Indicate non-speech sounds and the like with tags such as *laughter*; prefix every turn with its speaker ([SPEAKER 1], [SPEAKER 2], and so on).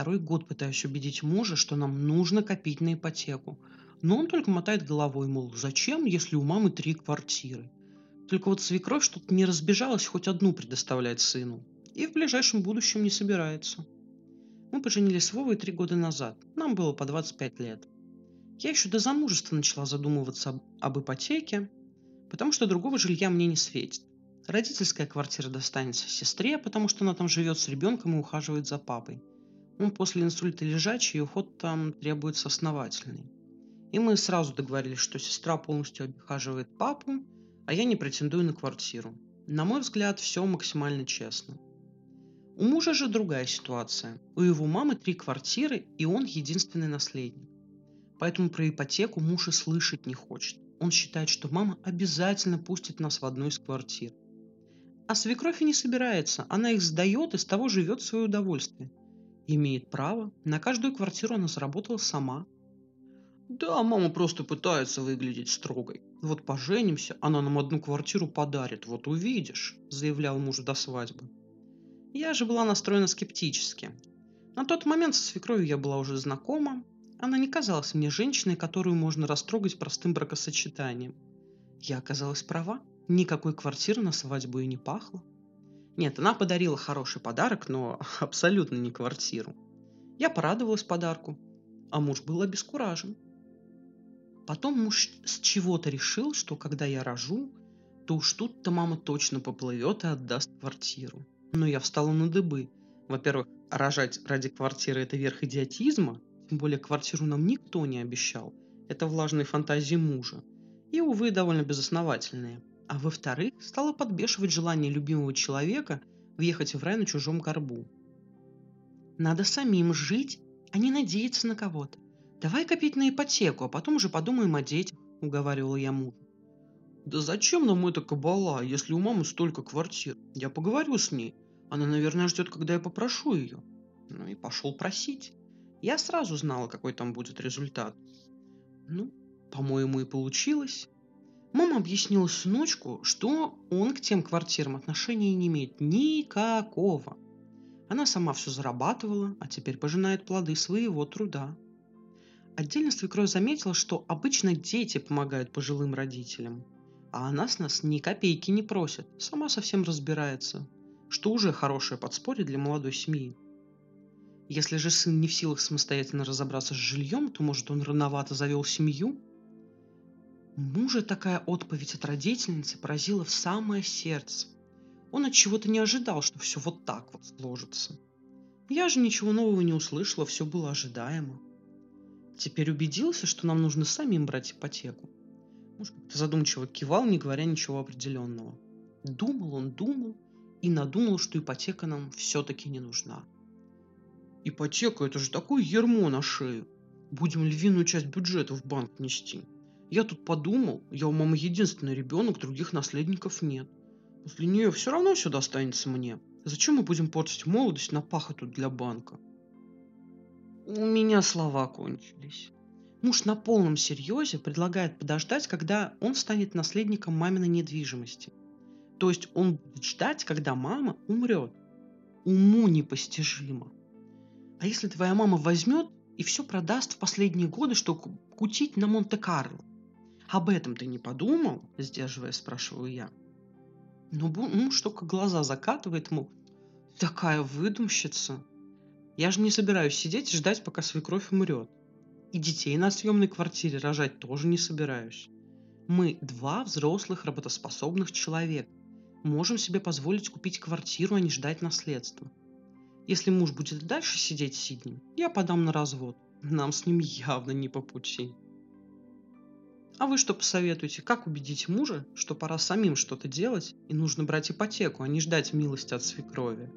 [SPEAKER 1] Второй год пытаюсь убедить мужа, что нам нужно копить на ипотеку. Но он только мотает головой, мол, зачем, если у мамы три квартиры? Только вот свекровь что-то не разбежалась хоть одну предоставлять сыну. И в ближайшем будущем не собирается. Мы поженились с Вовой три года назад. Нам было по 25 лет. Я еще до замужества начала задумываться об, об ипотеке, потому что другого жилья мне не светит. Родительская квартира достанется сестре, потому что она там живет с ребенком и ухаживает за папой. Он после инсульта лежачий, уход там требуется основательный. И мы сразу договорились, что сестра полностью обихаживает папу, а я не претендую на квартиру. На мой взгляд, все максимально честно. У мужа же другая ситуация. У его мамы три квартиры, и он единственный наследник. Поэтому про ипотеку муж и слышать не хочет. Он считает, что мама обязательно пустит нас в одну из квартир. А свекровь и не собирается. Она их сдает и с того живет в свое удовольствие. Имеет право. На каждую квартиру она заработала сама. Да, мама просто пытается выглядеть строгой. Вот поженимся, она нам одну квартиру подарит, вот увидишь, заявлял муж до свадьбы. Я же была настроена скептически. На тот момент со свекровью я была уже знакома. Она не казалась мне женщиной, которую можно растрогать простым бракосочетанием. Я оказалась права. Никакой квартиры на свадьбу и не пахло. Нет, она подарила хороший подарок, но *laughs* абсолютно не квартиру. Я порадовалась подарку, а муж был обескуражен. Потом муж с чего-то решил, что когда я рожу, то уж тут-то мама точно поплывет и отдаст квартиру. Но я встала на дыбы. Во-первых, рожать ради квартиры – это верх идиотизма, тем более квартиру нам никто не обещал. Это влажные фантазии мужа. И, увы, довольно безосновательные. А во-вторых, стало подбешивать желание любимого человека въехать в рай на чужом горбу. Надо самим жить, а не надеяться на кого-то. Давай копить на ипотеку, а потом уже подумаем о детях, уговаривала я мужа. Да зачем нам эта кабала, если у мамы столько квартир? Я поговорю с ней. Она, наверное, ждет, когда я попрошу ее. Ну и пошел просить. Я сразу знала, какой там будет результат. Ну, по-моему, и получилось. Мама объяснила сыночку, что он к тем квартирам отношения не имеет никакого. Она сама все зарабатывала, а теперь пожинает плоды своего труда. Отдельно свекровь заметила, что обычно дети помогают пожилым родителям – а она с нас ни копейки не просит, сама совсем разбирается, что уже хорошее подспорье для молодой семьи. Если же сын не в силах самостоятельно разобраться с жильем, то, может, он рановато завел семью? Мужа такая отповедь от родительницы поразила в самое сердце. Он от чего-то не ожидал, что все вот так вот сложится. Я же ничего нового не услышала, все было ожидаемо. Теперь убедился, что нам нужно самим брать ипотеку. Муж как-то задумчиво кивал, не говоря ничего определенного. Думал он, думал и надумал, что ипотека нам все-таки не нужна. Ипотека – это же такое ермо на шею. Будем львиную часть бюджета в банк нести. Я тут подумал, я у мамы единственный ребенок, других наследников нет. После нее все равно все достанется мне. Зачем мы будем портить молодость на пахоту для банка? У меня слова кончились. Муж на полном серьезе предлагает подождать, когда он станет наследником маминой недвижимости. То есть он будет ждать, когда мама умрет. Уму непостижимо. А если твоя мама возьмет и все продаст в последние годы, чтобы кутить на Монте-Карло? Об этом ты не подумал? Сдерживая, спрашиваю я. Но муж только глаза закатывает, мол, такая выдумщица. Я же не собираюсь сидеть и ждать, пока свекровь умрет. И детей на съемной квартире рожать тоже не собираюсь. Мы два взрослых работоспособных человека. Можем себе позволить купить квартиру, а не ждать наследства. Если муж будет дальше сидеть сиднем, я подам на развод. Нам с ним явно не по пути. А вы что посоветуете? Как убедить мужа, что пора самим что-то делать и нужно брать ипотеку, а не ждать милости от свекрови?